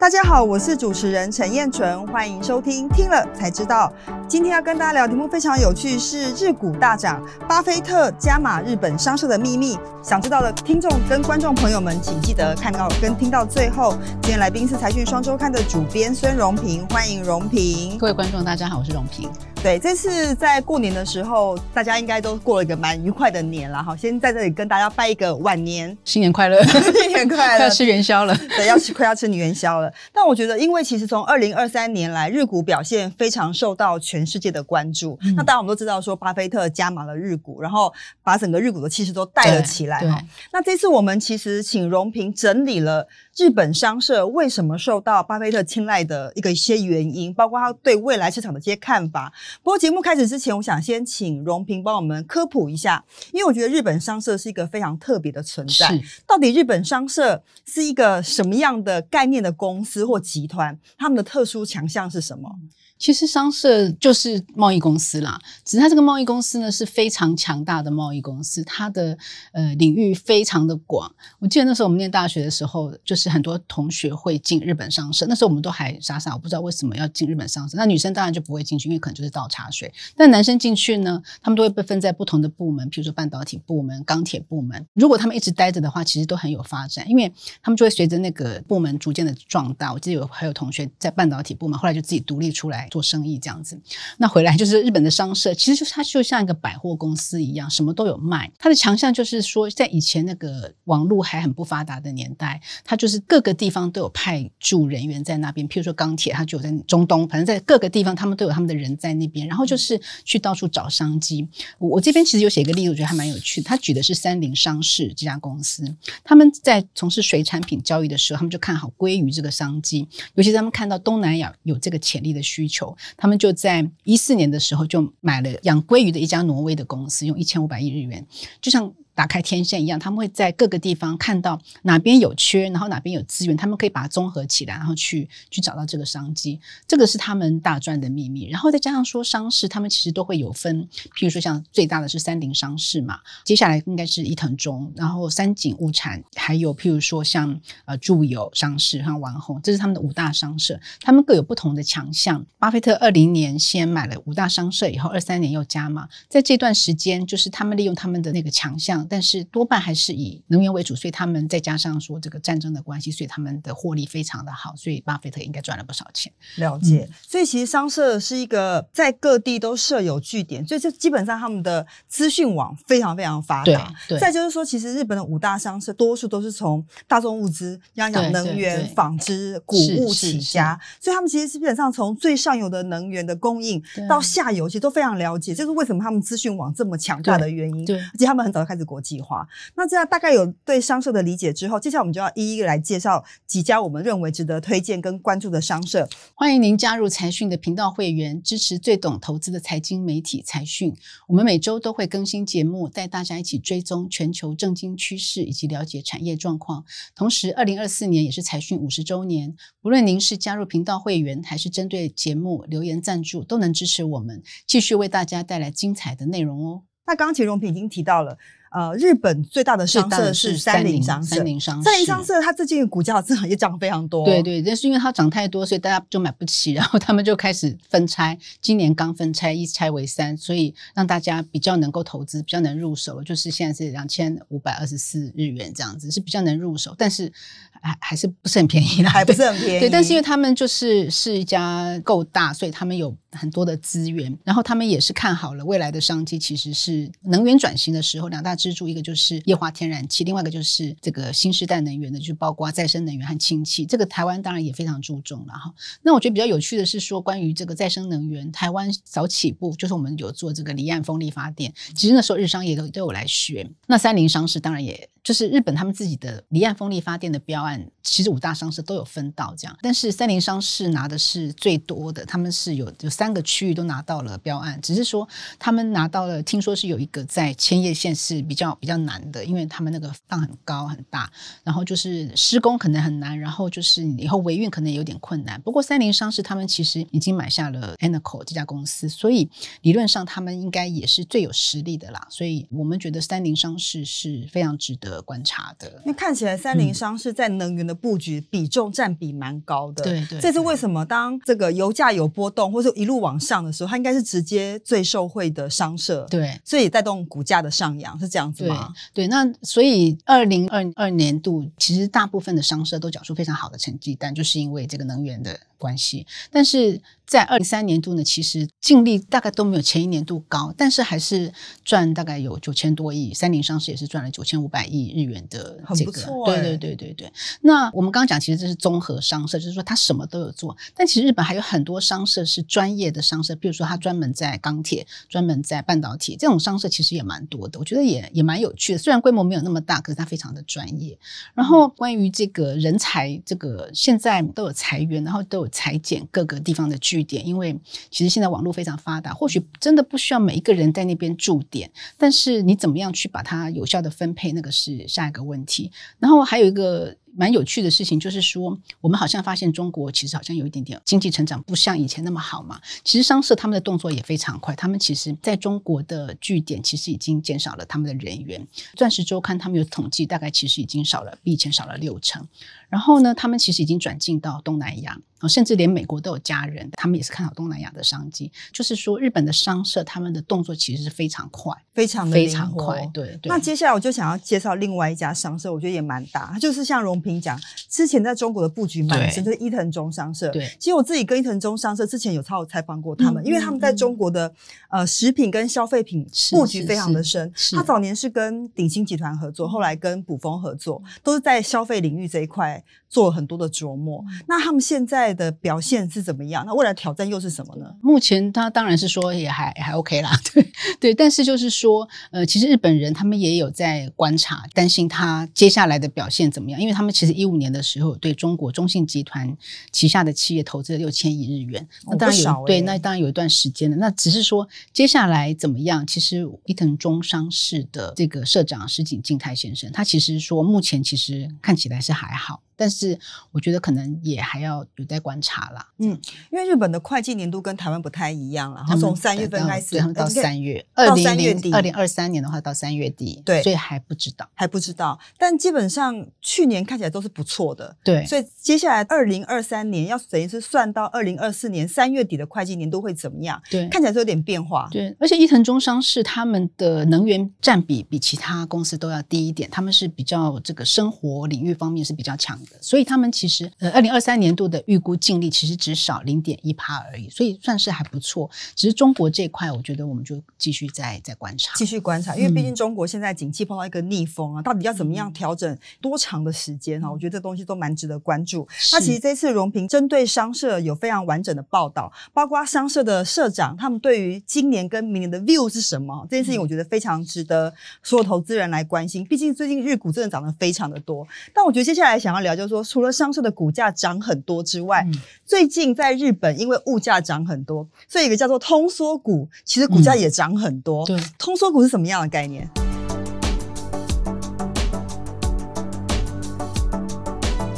大家好，我是主持人陈燕纯，欢迎收听听了才知道。今天要跟大家聊题目非常有趣，是日股大涨，巴菲特加码日本商社的秘密。想知道的听众跟观众朋友们，请记得看到跟听到最后。今天来宾是财讯双周刊的主编孙荣平，欢迎荣平。各位观众，大家好，我是荣平。对，这次在过年的时候，大家应该都过了一个蛮愉快的年了哈。先在这里跟大家拜一个晚年，新年快乐，新年快乐，要吃元宵了，对，要吃快要吃元宵了。但我觉得，因为其实从二零二三年来，日股表现非常受到全世界的关注。嗯、那当然我们都知道，说巴菲特加码了日股，然后把整个日股的气势都带了起来。那这次我们其实请荣平整理了日本商社为什么受到巴菲特青睐的一个一些原因，包括他对未来市场的一些看法。不过节目开始之前，我想先请荣平帮我们科普一下，因为我觉得日本商社是一个非常特别的存在。到底日本商社是一个什么样的概念的公司或集团？他们的特殊强项是什么？其实商社就是贸易公司啦，只是它这个贸易公司呢是非常强大的贸易公司，它的呃领域非常的广。我记得那时候我们念大学的时候，就是很多同学会进日本商社，那时候我们都还傻傻，我不知道为什么要进日本商社。那女生当然就不会进去，因为可能就是倒茶水。但男生进去呢，他们都会被分在不同的部门，比如说半导体部门、钢铁部门。如果他们一直待着的话，其实都很有发展，因为他们就会随着那个部门逐渐的壮大。我记得有还有同学在半导体部门，后来就自己独立出来。做生意这样子，那回来就是日本的商社，其实就是它就像一个百货公司一样，什么都有卖。它的强项就是说，在以前那个网络还很不发达的年代，它就是各个地方都有派驻人员在那边。譬如说钢铁，它就有在中东，反正在各个地方，他们都有他们的人在那边，然后就是去到处找商机。我我这边其实有写一个例子，我觉得还蛮有趣的。他举的是三菱商事这家公司，他们在从事水产品交易的时候，他们就看好鲑鱼这个商机，尤其是他们看到东南亚有这个潜力的需求。他们就在一四年的时候就买了养鲑鱼的一家挪威的公司，用一千五百亿日元，就像。打开天线一样，他们会在各个地方看到哪边有缺，然后哪边有资源，他们可以把它综合起来，然后去去找到这个商机。这个是他们大赚的秘密。然后再加上说商事，他们其实都会有分，譬如说像最大的是三菱商事嘛，接下来应该是伊藤忠，然后三井物产，还有譬如说像呃住友商事和丸红，这是他们的五大商社，他们各有不同的强项。巴菲特二零年先买了五大商社，以后二三年又加码，在这段时间就是他们利用他们的那个强项。但是多半还是以能源为主，所以他们再加上说这个战争的关系，所以他们的获利非常的好，所以巴菲特应该赚了不少钱。了解，嗯、所以其实商社是一个在各地都设有据点，所以这基本上他们的资讯网非常非常发达。对，再就是说，其实日本的五大商社多数都是从大众物资，像讲能源、纺织、谷物起家，所以他们其实基本上从最上游的能源的供应到下游，其实都非常了解。这是为什么他们资讯网这么强大的原因。对，而且他们很早就开始国际化，那这样大概有对商社的理解之后，接下来我们就要一一来介绍几家我们认为值得推荐跟关注的商社。欢迎您加入财讯的频道会员，支持最懂投资的财经媒体财讯。我们每周都会更新节目，带大家一起追踪全球政经趋势以及了解产业状况。同时，二零二四年也是财讯五十周年，不论您是加入频道会员，还是针对节目留言赞助，都能支持我们继续为大家带来精彩的内容哦。那刚刚其实荣平已经提到了。呃，日本最大的商社是三菱商社，三菱商三菱商社，它最近股价真的也涨非常多。对对，但是因为它涨太多，所以大家就买不起，然后他们就开始分拆。今年刚分拆，一拆为三，所以让大家比较能够投资，比较能入手。就是现在是两千五百二十四日元这样子，是比较能入手，但是还还是不是很便宜的，还不是很便宜。对，但是因为他们就是是一家够大，所以他们有很多的资源，然后他们也是看好了未来的商机，其实是能源转型的时候，两大支柱，一个就是。液化天然气，另外一个就是这个新时代能源的，就是包括再生能源和氢气。这个台湾当然也非常注重了哈。那我觉得比较有趣的是说，关于这个再生能源，台湾早起步，就是我们有做这个离岸风力发电，其实那时候日商也都都有来学。那三菱商事当然也。就是日本他们自己的离岸风力发电的标案，其实五大商社都有分到这样，但是三菱商事拿的是最多的，他们是有有三个区域都拿到了标案，只是说他们拿到了，听说是有一个在千叶县是比较比较难的，因为他们那个浪很高很大，然后就是施工可能很难，然后就是以后维运可能有点困难。不过三菱商事他们其实已经买下了 Eneco 这家公司，所以理论上他们应该也是最有实力的啦，所以我们觉得三菱商事是非常值得。的观察的。因为看起来三菱商是在能源的布局比重占比蛮高的，对对。这是为什么？当这个油价有波动或者一路往上的时候，它应该是直接最受惠的商社，对，所以带动股价的上扬，是这样子吗？对，对，那所以二零二二年度其实大部分的商社都缴出非常好的成绩单，就是因为这个能源的关系，但是在二零三年度呢，其实净利大概都没有前一年度高，但是还是赚大概有九千多亿，三菱商事也是赚了九千五百亿日元的这个。对对对对对。那我们刚刚讲，其实这是综合商社，就是说它什么都有做。但其实日本还有很多商社是专业的商社，比如说它专门在钢铁、专门在半导体这种商社，其实也蛮多的。我觉得也也蛮有趣的，虽然规模没有那么大，可是它非常的专业。然后关于这个人才，这个现在都有裁员，然后都有。裁剪各个地方的据点，因为其实现在网络非常发达，或许真的不需要每一个人在那边驻点，但是你怎么样去把它有效的分配，那个是下一个问题。然后还有一个。蛮有趣的事情就是说，我们好像发现中国其实好像有一点点经济成长不像以前那么好嘛。其实商社他们的动作也非常快，他们其实在中国的据点其实已经减少了他们的人员。钻石周刊他们有统计，大概其实已经少了比以前少了六成。然后呢，他们其实已经转进到东南亚，甚至连美国都有家人，他们也是看好东南亚的商机。就是说，日本的商社他们的动作其实是非常快，非常的非常快。对对。那接下来我就想要介绍另外一家商社，我觉得也蛮大，它就是像荣平讲，之前在中国的布局蛮深，就是伊藤忠商社。对，其实我自己跟伊藤忠商社之前有超有采访过他们，嗯、因为他们在中国的、嗯、呃食品跟消费品布局非常的深。他早年是跟鼎新集团合作，后来跟卜蜂合作，都是在消费领域这一块做了很多的琢磨。嗯、那他们现在的表现是怎么样？那未来挑战又是什么呢？目前他当然是说也还还 OK 啦，对对。但是就是说，呃，其实日本人他们也有在观察，担心他接下来的表现怎么样，因为他们其实一五年的时候对中国中信集团旗下的企业投资了六千亿日元，那当然有、哦欸、对，那当然有一段时间了。那只是说接下来怎么样？其实伊藤忠商事的这个社长石井静太先生，他其实说目前其实看起来是还好。但是我觉得可能也还要有待观察啦。嗯，因为日本的会计年度跟台湾不太一样，了，他从三月份开始，他们到三月，到三月底，二零二三年的话到三月底，对，所以还不知道，还不知道。但基本上去年看起来都是不错的，对。所以接下来二零二三年要等于是算到二零二四年三月底的会计年度会怎么样？对，看起来是有点变化。对，而且伊藤忠商是他们的能源占比比其他公司都要低一点，他们是比较这个生活领域方面是比较强的，所以他们其实。呃，二零二三年度的预估净利其实只少零点一趴而已，所以算是还不错。只是中国这一块，我觉得我们就继续再再观察，继续观察，因为毕竟中国现在景气碰到一个逆风啊，嗯、到底要怎么样调整，多长的时间啊？我觉得这东西都蛮值得关注。那其实这次荣平针对商社有非常完整的报道，包括商社的社长他们对于今年跟明年的 view 是什么这件事情，我觉得非常值得所有投资人来关心。毕竟最近日股真的涨得非常的多，但我觉得接下来想要聊就是说，除了商社的股价涨很多之外，嗯、最近在日本因为物价涨很多，所以一个叫做通缩股，其实股价也涨很多。嗯、对，通缩股是什么样的概念？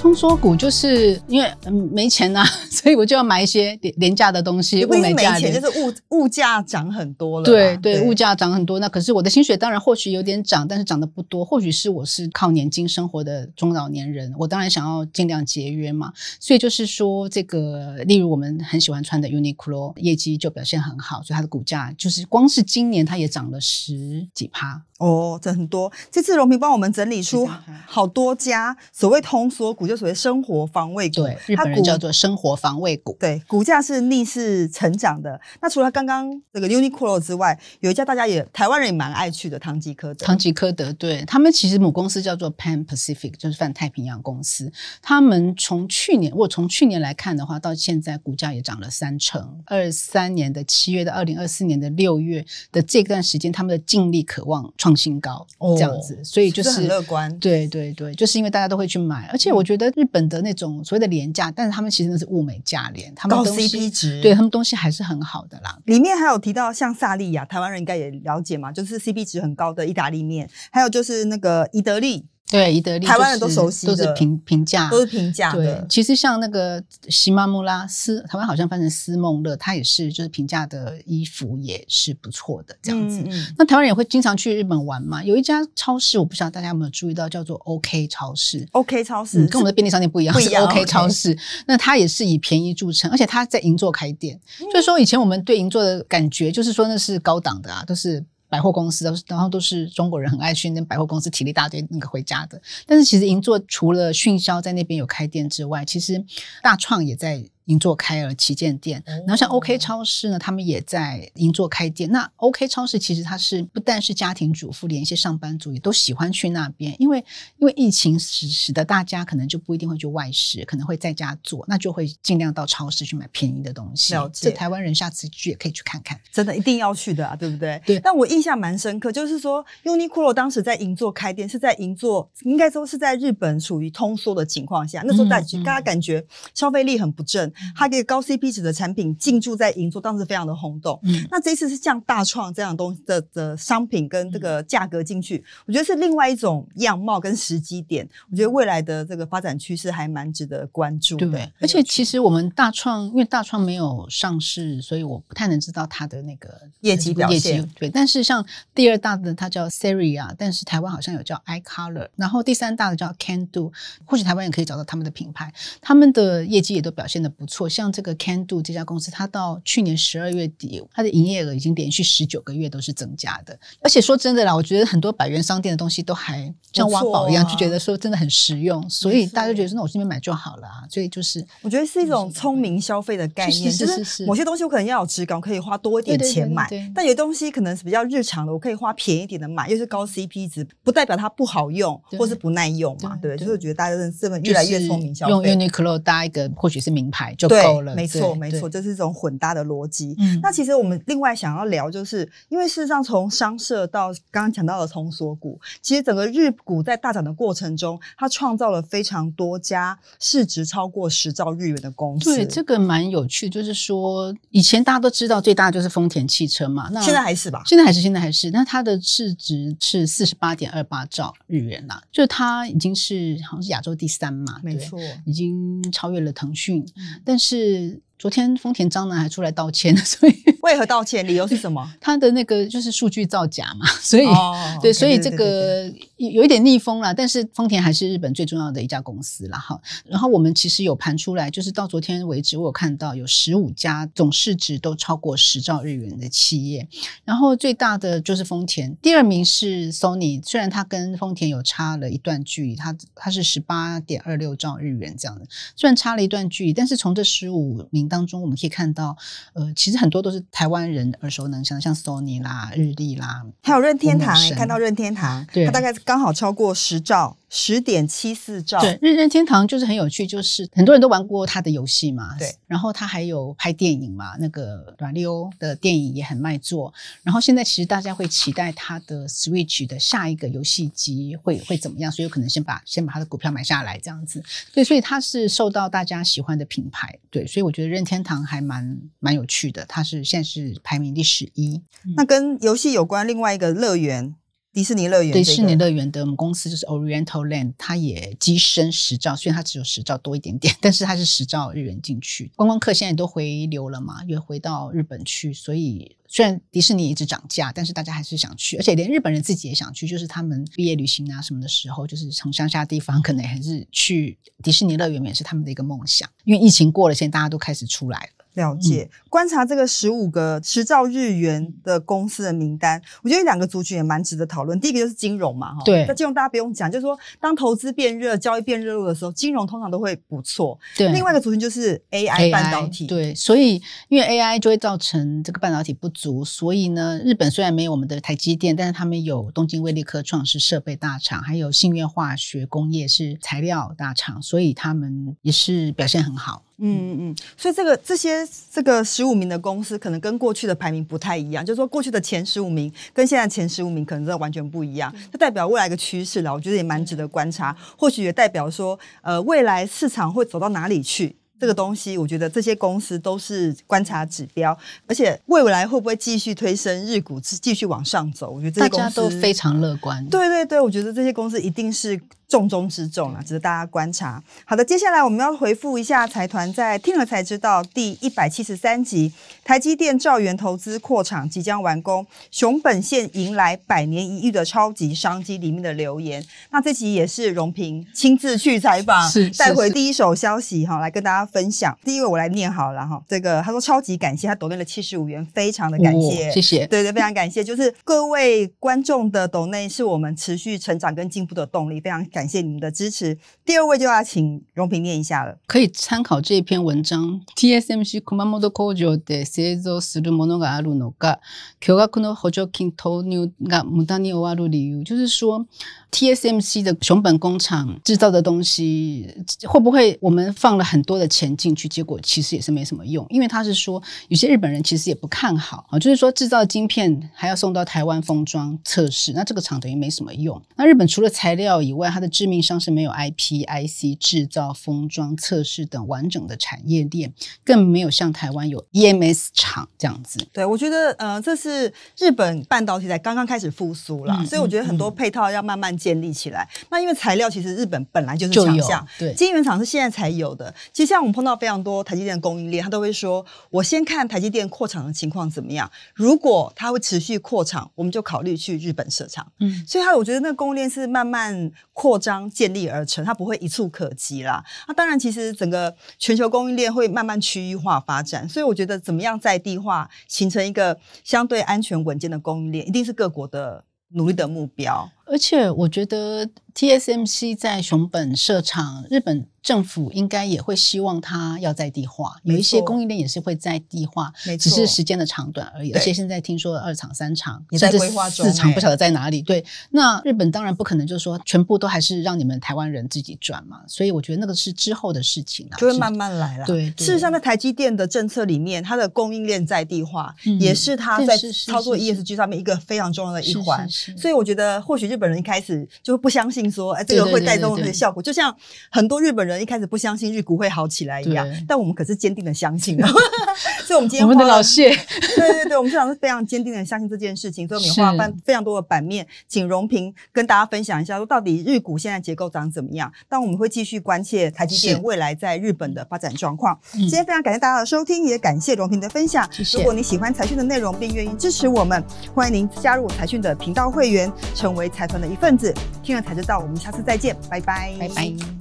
通缩股就是因为嗯没钱呐、啊，所以我就要买一些廉廉价的东西。不是没钱，就是物物价涨很多了。对对，对物价涨很多，那可是我的薪水当然或许有点涨，但是涨得不多。或许是我是靠年金生活的中老年人，我当然想要尽量节约嘛。所以就是说，这个例如我们很喜欢穿的 Uniqlo 业绩就表现很好，所以它的股价就是光是今年它也涨了十几趴。哦，这很多。这次荣平帮我们整理出好多家所谓通缩股，就所谓生活防卫股，对，日本人叫做生活防卫股。对，股价是逆势成长的。那除了刚刚这个 Uniqlo 之外，有一家大家也台湾人也蛮爱去的唐吉诃德。唐吉诃德，对，他们其实母公司叫做 Pan Pacific，就是泛太平洋公司。他们从去年，如果从去年来看的话，到现在股价也涨了三成。二三年的七月到二零二四年的六月的这段时间，他们的净利渴望创新高，这样子，所以就是，是很乐观。对对对，就是因为大家都会去买，而且我觉得日本的那种所谓的廉价，但是他们其实那是物美价廉，他们高 CP 值，对他们东西还是很好的啦。里面还有提到像萨莉亚，台湾人应该也了解嘛，就是 CP 值很高的意大利面，还有就是那个伊德利。对，宜得利、台湾人都熟悉都是平平价，都是平价的。对，其实像那个喜马穆拉斯，台湾好像翻成思梦乐，它也是就是平价的衣服，也是不错的这样子。嗯嗯、那台湾人也会经常去日本玩嘛？有一家超市，我不晓得大家有没有注意到，叫做 OK 超市。OK 超市、嗯、跟我们的便利商店不一样，是 OK 超市。Okay、那它也是以便宜著称，而且它在银座开店。嗯、所以说，以前我们对银座的感觉就是说那是高档的啊，都是。百货公司，然后都是中国人很爱去那百货公司提了一大堆那个回家的。但是其实银座除了迅销在那边有开店之外，其实大创也在。银座开了旗舰店，然后像 OK 超市呢，他们也在银座开店。那 OK 超市其实它是不但是家庭主妇，连一些上班族也都喜欢去那边，因为因为疫情使使得大家可能就不一定会去外食，可能会在家做，那就会尽量到超市去买便宜的东西。了解，这台湾人下次去也可以去看看，真的一定要去的啊，对不对？对。但我印象蛮深刻，就是说 Uniqlo 当时在银座开店，是在银座，应该说是在日本属于通缩的情况下，那时候大家感觉消费力很不振，它这个高 CP 值的产品进驻在银座，当时非常的轰动。嗯，那这一次是像大创这样东西的的商品跟这个价格进去，我觉得是另外一种样貌跟时机点。我觉得未来的这个发展趋势还蛮值得关注的。对，而且其实我们大创，因为大创没有上市，所以我不太能知道它的那个业绩表现。对，但是像第二大的它叫 Seria，但是台湾好像有叫 iColor，然后第三大的叫 Can Do，或许台湾也可以找到他们的品牌，他们的业绩也都表现得不错。像这个 Can Do 这家公司，它到去年十二月底，它的营业额已经连续十九个月都是增加的。而且说真的啦，我觉得很多百元商店的东西都还像挖宝一样，啊、就觉得说真的很实用，所以大家就觉得说那我这边买就好了啊。所以就是我觉得是一种聪明消费的概念，是是是是就是某些东西我可能要有质感，我可以花多一点钱买，对对对对对，但有东西可能是比较日常的，我可以花便宜一点的买，又是高 CP 值，不代表它不好用或是不耐用嘛，对，对，对，对，就是觉得大家真的这么越来越聪明消费，用 Uniqlo 搭一个或许是名牌就够了，没错没错，这是。一种混搭的逻辑，嗯，那其实我们另外想要聊，就是因为事实上从商社到刚刚讲到的通缩股，其实整个日股在大涨的过程中，它创造了非常多家市值超过十兆日元的公司。对，这个蛮有趣，就是说以前大家都知道最大的就是丰田汽车嘛，那现在还是吧？现在还是，现在还是。那它的市值是四十八点二八兆日元啦，就它已经是好像是亚洲第三嘛，没错，已经超越了腾讯，嗯、但是。昨天丰田章男还出来道歉，所以为何道歉？理由是什么？他的那个就是数据造假嘛，所以、哦、对，所以这个有一点逆风了。但是丰田还是日本最重要的一家公司了哈。然后我们其实有盘出来，就是到昨天为止，我有看到有十五家总市值都超过十兆日元的企业，然后最大的就是丰田，第二名是 Sony，虽然它跟丰田有差了一段距离，它它是十八点二六兆日元这样的，虽然差了一段距离，但是从这十五名。当中我们可以看到，呃，其实很多都是台湾人耳熟能详，像 Sony 啦、日立啦，还有任天堂哎，看到任天堂，对，它大概刚好超过十兆。十点七四兆，对，任任天堂就是很有趣，就是很多人都玩过他的游戏嘛，对，然后他还有拍电影嘛，那个马里欧的电影也很卖座，然后现在其实大家会期待他的 Switch 的下一个游戏机会会怎么样，所以有可能先把先把他的股票买下来这样子，对，所以他是受到大家喜欢的品牌，对，所以我觉得任天堂还蛮蛮有趣的，他是现在是排名第十一，嗯，那跟游戏有关另外一个乐园。迪士尼乐园，迪士尼乐园的我们公司就是 Oriental Land，它也跻身十兆，虽然它只有十兆多一点点，但是它是十兆日元进去。观光客现在都回流了嘛，也回到日本去，所以虽然迪士尼一直涨价，但是大家还是想去，而且连日本人自己也想去，就是他们毕业旅行啊什么的时候，就是从乡下地方可能还是去迪士尼乐园，也是他们的一个梦想。因为疫情过了，现在大家都开始出来了。了解，观察这个十五个十兆日元的公司的名单，我觉得两个族群也蛮值得讨论。第一个就是金融嘛，哈，对，那金融大家不用讲，就是说当投资变热、交易变热络的时候，金融通常都会不错。对，另外一个族群就是 AI 半导体。对，所以因为 AI 就会造成这个半导体不足，所以呢，日本虽然没有我们的台积电，但是他们有东京威力科创是设备大厂，还有信越化学工业是材料大厂，所以他们也是表现很好。嗯嗯嗯，所以这个这些这个十五名的公司，可能跟过去的排名不太一样。就是说，过去的前十五名跟现在前十五名可能真的完全不一样。这代表未来一个趋势了，我觉得也蛮值得观察。或许也代表说，呃，未来市场会走到哪里去？这个东西，我觉得这些公司都是观察指标。而且未来会不会继续推升日股，继续往上走？我觉得大家都非常乐观。对对对，我觉得这些公司一定是。重中之重啊，值得大家观察。好的，接下来我们要回复一下财团在听了才知道第一百七十三集，台积电兆元投资扩厂即将完工，熊本县迎来百年一遇的超级商机里面的留言。那这集也是荣平亲自去采访，带回第一手消息哈，来跟大家分享。第一位我来念好了哈，这个他说超级感谢，他抖内了七十五元，非常的感谢，哦、谢谢，对对，非常感谢，就是各位观众的抖内是我们持续成长跟进步的动力，非常感谢你们的支持。第二位就要请荣平念一下了，可以参考这篇文章。TSMC 熊本工场で制造するものがあるのか、巨额の补助金投入が无駄に终わる理由，就是说 TSMC 的熊本工厂制造的东西会不会我们放了很多的钱进去，结果其实也是没什么用，因为他是说有些日本人其实也不看好啊，就是说制造晶片还要送到台湾封装测试，那这个厂等于没什么用。那日本除了材料以外，它的 致命伤是没有 IP、IC 制造、封装、测试等完整的产业链，更没有像台湾有 EMS 厂这样子。对，我觉得呃，这是日本半导体才刚刚开始复苏啦，嗯、所以我觉得很多配套要慢慢建立起来。嗯、那因为材料其实日本本来就是强项，对，晶圆厂是现在才有的。其实像我们碰到非常多台积电的供应链，他都会说：“我先看台积电扩厂的情况怎么样，如果它会持续扩厂，我们就考虑去日本设厂。”嗯，所以他我觉得那个供应链是慢慢扩章建立而成，它不会一触可及啦。那当然，其实整个全球供应链会慢慢区域化发展，所以我觉得怎么样在地化，形成一个相对安全稳健的供应链，一定是各国的努力的目标。而且我觉得 TSMC 在熊本设厂，日本政府应该也会希望它要在地化，有一些供应链也是会在地化，只是时间的长短而已。而且现在听说二厂、三厂也在规划中，四厂不晓得在哪里。对，那日本当然不可能就是说全部都还是让你们台湾人自己转嘛，所以我觉得那个是之后的事情啊，就会慢慢来了。对，事实上在台积电的政策里面，它的供应链在地化也是它在操作 ESG 上面一个非常重要的一环。所以我觉得或许日本人一开始。就不相信说，哎，这个会带动这个效果，就像很多日本人一开始不相信日股会好起来一样，但我们可是坚定的相信的。所以，我们今天我们的老谢，对对对，我们市场是非常坚定的相信这件事情。所以，我们花翻非常多的版面，请荣平跟大家分享一下，说到底日股现在结构长怎么样？但我们会继续关切台积电未来在日本的发展状况。今天非常感谢大家的收听，也感谢荣平的分享。如果你喜欢财讯的内容，并愿意支持我们，欢迎您加入财讯的频道会员，成为财团的一份子。听了才知道，我们下次再见，拜拜，拜拜。